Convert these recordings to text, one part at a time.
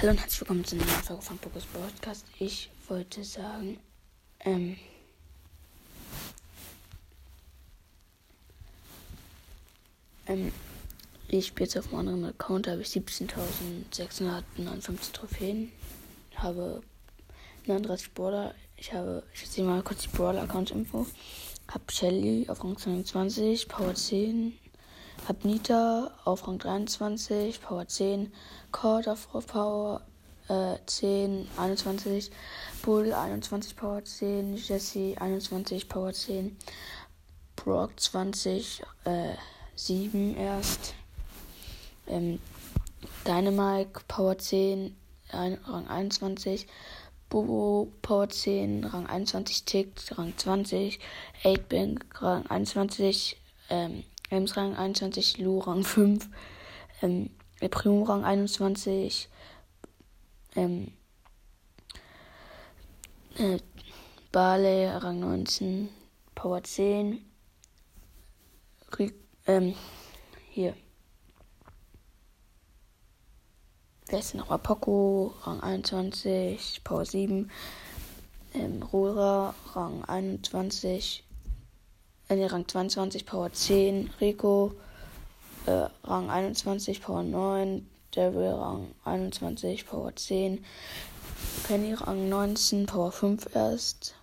Hallo und herzlich willkommen zu einer neuen Folge von Pokus Podcast. Ich wollte sagen, ähm, ähm, ich spiele jetzt auf einem anderen Account, habe ich 17.659 Trophäen, habe 39 Brawler, ich habe, ich erzähle mal kurz die Brawler-Account-Info, habe Shelly auf Rang 22, Power 10, hab Nita auf Rang 23, Power 10, Cord auf Power äh, 10, 21, Bull 21, Power 10, Jesse 21, Power 10, Brock 20, äh, 7 erst, ähm, Dynamite Power 10, ein, Rang 21, Bobo Power 10, Rang 21, Tick, Rang 20, 8-Bank, Rang 21, ähm, Ems Rang 21, Lu Rang 5, ähm, Primo Rang 21, ähm, äh, Barley Rang 19, Power 10, Rick, ähm, hier. Wer ist denn nochmal? Poco, Rang 21, Power 7, ähm, Rora, Rang 21, äh, Rang 22, Power 10, Rico, äh, Rang 21, Power 9, Devil Rang 21, Power 10, Penny Rang 19, Power 5 erst,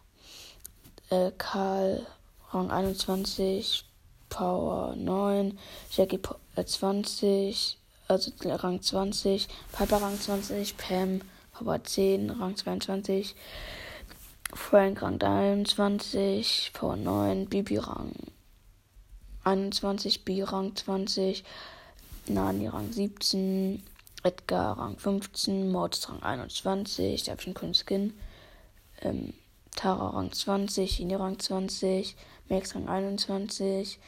äh, Karl Rang 21, Power 9, Jackie äh, 20, also Rang 20, Piper Rang 20, Pam Power 10, Rang 22, Frank Rang 23, V9, Bibi Rang 21, B Rang 20, Nani Rang 17, Edgar Rang 15, Mortis Rang 21, da habe ich einen coolen Skin, ähm, Tara Rang 20, Ini Rang 20, Max Rang 21,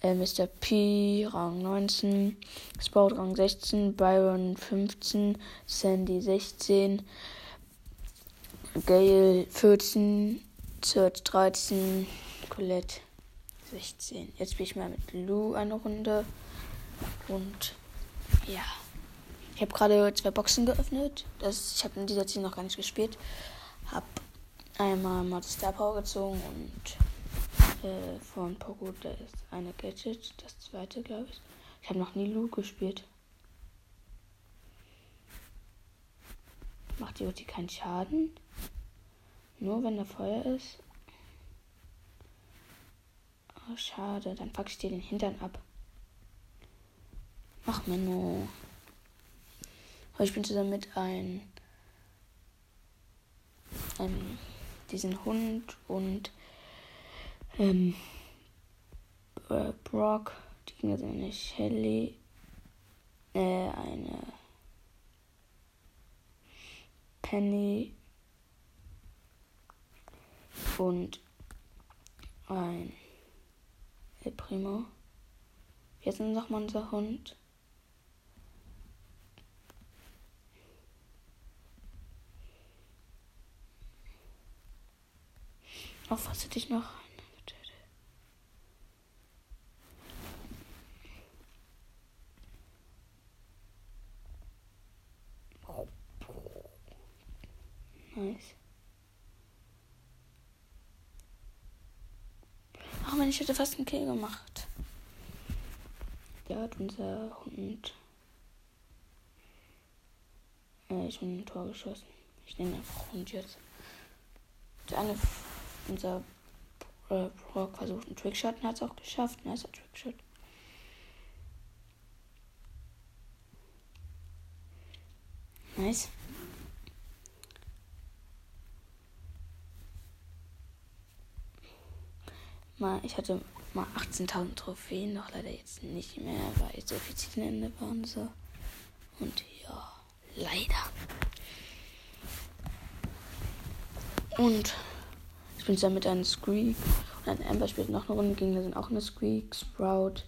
äh, Mr. P Rang 19, Sprout Rang 16, Byron 15, Sandy 16, Gail 14, Search 13, Colette 16. Jetzt spiele ich mal mit Lou eine Runde. Und ja. Ich habe gerade zwei Boxen geöffnet. Das, ich habe in dieser Zeit noch gar nicht gespielt. Hab einmal mal Star Power gezogen und äh, von Poco, da ist eine Gadget, das zweite, glaube ich. Ich habe noch nie Lou gespielt. Macht die Ulti keinen Schaden? Nur wenn da Feuer ist? Oh, schade. Dann pack ich dir den Hintern ab. Ach, Menno. Ich bin zusammen mit einem, ähm, diesen Hund und ähm, äh, Brock. Die Kinder sind eine Shelly. Äh, eine Penny und ein El Primo. Jetzt ist nochmal unser Hund. Auch was hätte ich noch? Nice. Ach man, ich hätte fast einen Kill gemacht. Der hat unser Hund. Äh, ich bin ein Tor geschossen. Ich nehme einfach Hund jetzt. Der eine, unser Brock versucht einen Trickshot und hat es auch geschafft. Nicer Trickshot. Nice. Mal, ich hatte mal 18.000 Trophäen, noch leider jetzt nicht mehr, weil so viel Ziegenende waren so. Und ja, leider. Und ich bin zusammen mit einem Squeak und ein Amber spielt noch eine Runde gegen, da sind auch eine Squeak, Sprout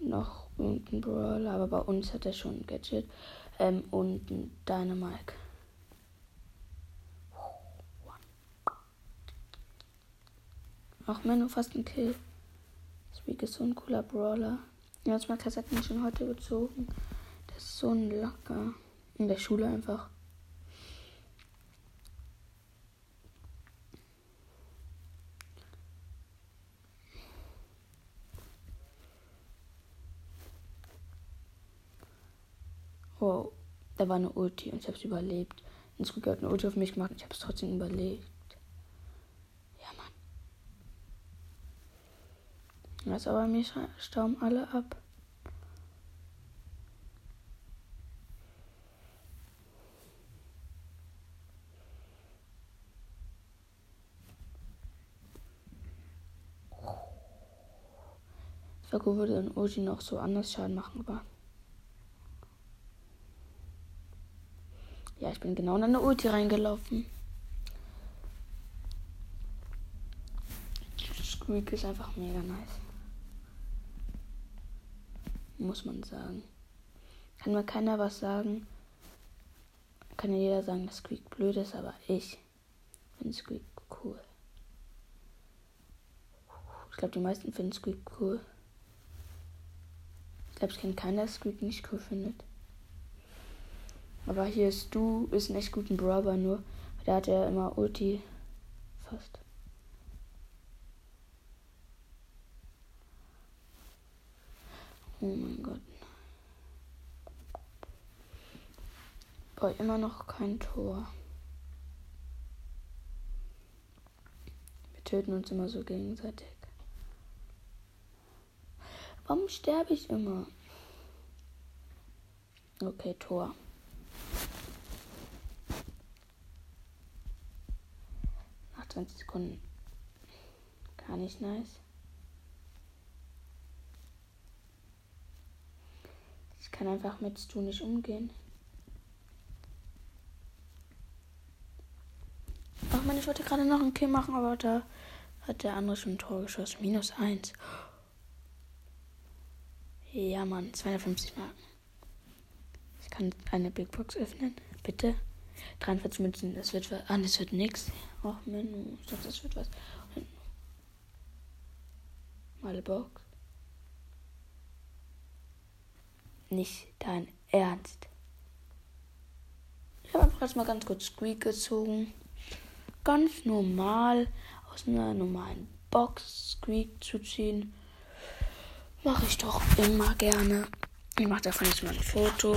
noch irgendein Brawler, aber bei uns hat er schon ein Gadget ähm, und ein Dynamite. Ach, Menno, fast ein Kill. Squeak ist so ein cooler Brawler. Ja, zwei Kassetten schon heute gezogen. Das ist so ein Lacker. In der Schule einfach. Wow, da war eine Ulti und ich habe es überlebt. Ein Squeak hat eine Ulti auf mich gemacht und ich habe es trotzdem überlebt. Ja, Mann. Jetzt aber mir stauben alle ab. Saku würde ein Ulti noch so anders Schaden machen, aber. Ja, ich bin genau in eine Ulti reingelaufen. Squeak ist einfach mega nice. Muss man sagen. Kann mir keiner was sagen. Kann ja jeder sagen, dass Squeak blöd ist, aber ich finde Squeak cool. Ich glaube, die meisten finden Squeak cool. Ich glaube, ich kenne keiner, der Squeak nicht cool findet. Aber hier ist du, ist ein echt guten Brawler nur. Der hat ja immer Ulti. Fast. Oh mein Gott. Boah, immer noch kein Tor. Wir töten uns immer so gegenseitig. Warum sterbe ich immer? Okay, Tor. Nach 20 Sekunden. Gar nicht nice. Ich kann einfach mit Stu nicht umgehen. Ach man, ich wollte gerade noch einen Kill machen, aber da hat der andere schon ein Tor geschossen. Minus 1. Ja, Mann, 250 Marken. Ich kann eine Big Box öffnen. Bitte. 43 Münzen, das wird was. Ah, das wird nix. Ach, Menü. Ich dachte, das wird was. Mal Box. Nicht dein Ernst. Ich habe einfach erstmal ganz kurz Squeak gezogen. Ganz normal aus einer normalen Box Squeak zu ziehen. Mache ich doch immer gerne. Ich mache davon jetzt mal ein Foto.